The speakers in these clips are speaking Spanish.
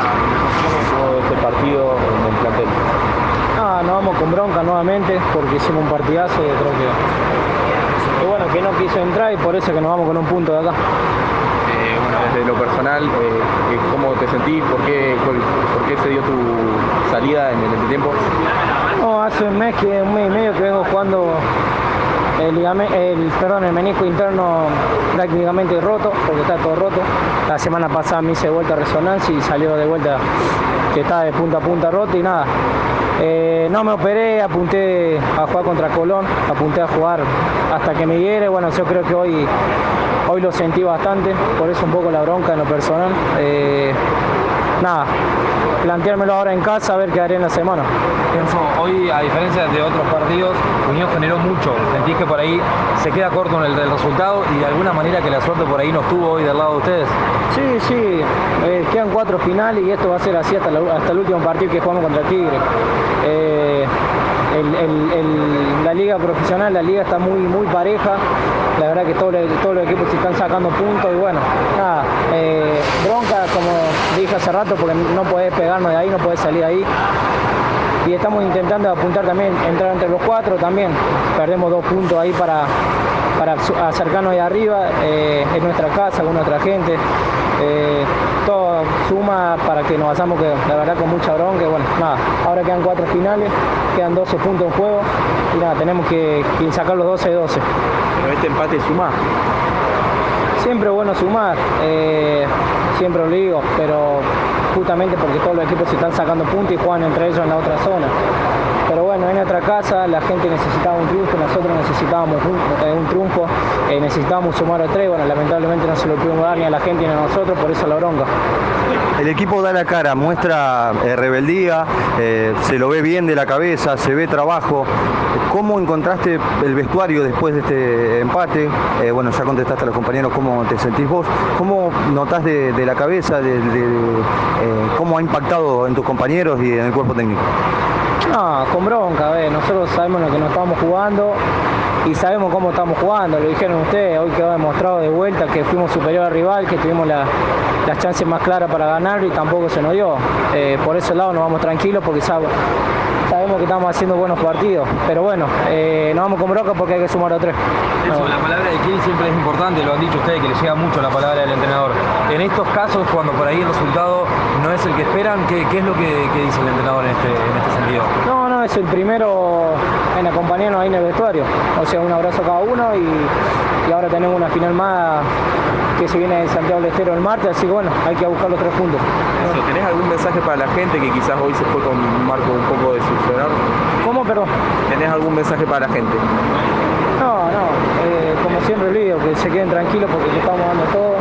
todo este partido en el plantel? Ah, nos vamos con bronca nuevamente porque hicimos un partidazo y creo que, que bueno, que no quiso entrar y por eso que nos vamos con un punto de acá. Eh, bueno, desde lo personal, eh, ¿cómo te sentís? ¿Por qué, cuál- por qué se dio tu salida en el entretiempo? No, hace un mes, que, un mes y medio que vengo jugando el, el, el menisco interno prácticamente roto, porque está todo roto. La semana pasada me hice vuelta a resonancia y salió de vuelta que estaba de punta a punta roto y nada. Eh, no me operé, apunté a jugar contra Colón, apunté a jugar hasta que me hiere. Bueno, yo creo que hoy, hoy lo sentí bastante, por eso un poco la bronca en lo personal. Eh, nada, planteármelo ahora en casa a ver qué haré en la semana. Enzo, hoy, a diferencia de otros partidos, Unión generó mucho. Sentís que por ahí se queda corto en el, el resultado y de alguna manera que la suerte por ahí no estuvo hoy del lado de ustedes. Sí, sí, eh, quedan cuatro finales y esto va a ser así hasta, la- hasta el último partido que jugamos contra Tigre. Eh, el- el- la liga profesional, la liga está muy, muy pareja. La verdad que todos los, todos los equipos se están sacando puntos y bueno, nada, eh, bronca como dije hace rato porque no podés pegarnos de ahí, no podés salir de ahí. Y estamos intentando apuntar también, entrar entre los cuatro también. Perdemos dos puntos ahí para, para acercarnos de arriba, eh, en nuestra casa, con nuestra gente. Eh, todo suma para que nos vayamos que la verdad con mucha bronca. Bueno, nada, ahora quedan cuatro finales, quedan 12 puntos en juego y nada, tenemos que, sacar los 12 de 12. Pero este empate suma. Siempre bueno sumar, eh, siempre lo digo, pero justamente porque todos los equipos se están sacando puntos y juegan entre ellos en la otra zona. Pero bueno, en nuestra casa la gente necesitaba un triunfo, nosotros necesitábamos un, eh, un triunfo, eh, necesitábamos sumar a tres, bueno, lamentablemente no se lo pudimos dar ni a la gente ni a nosotros, por eso la bronca. El equipo da la cara, muestra eh, rebeldía, se lo ve bien de la cabeza, se ve trabajo. ¿Cómo encontraste el vestuario después de este empate? Bueno, ya contestaste a los compañeros cómo te sentís vos. ¿Cómo notás de, la cabeza, de, de- cómo ha impactado en tus compañeros y en el cuerpo técnico? No, con bronca, a ver, nosotros sabemos lo que nos estamos jugando y sabemos cómo estamos jugando, lo dijeron ustedes, hoy quedó demostrado de vuelta que fuimos superior al rival, que tuvimos la- las chances más claras para ganar y tampoco se nos dio. Eh, por ese lado nos vamos tranquilos porque sab- sabemos que estamos haciendo buenos partidos, pero bueno, eh, nos vamos con bronca porque hay que sumar a tres. Enzo, la palabra de Kiel siempre es importante, lo han dicho ustedes, que le llega mucho la palabra del entrenador. En estos casos, cuando por ahí el resultado no es el que esperan, ¿qué, qué es lo que, que dice el entrenador en este, en este sentido? No, no, es el primero en acompañarnos ahí en el vestuario. O sea, un abrazo a cada uno y, y ahora tenemos una final más que se viene de Santiago del Estero el martes, así que bueno, hay que buscar los tres puntos. Enzo, ¿Tenés algún mensaje para la gente que quizás hoy se fue con marco un poco decepcionado? ¿Cómo, perdón? ¿Tenés algún mensaje para la gente? No, no, eh, como siempre digo, que se queden tranquilos porque le estamos dando todo.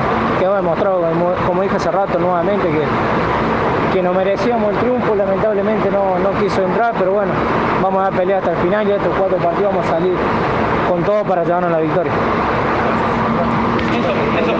Demostrado, como, dije hace rato nuevamente, que, que nos merecíamos el triunfo, lamentablemente no, no quiso entrar, pero bueno, vamos a dar pelea hasta el final y estos cuatro partidos vamos a salir con todo para llevarnos la victoria.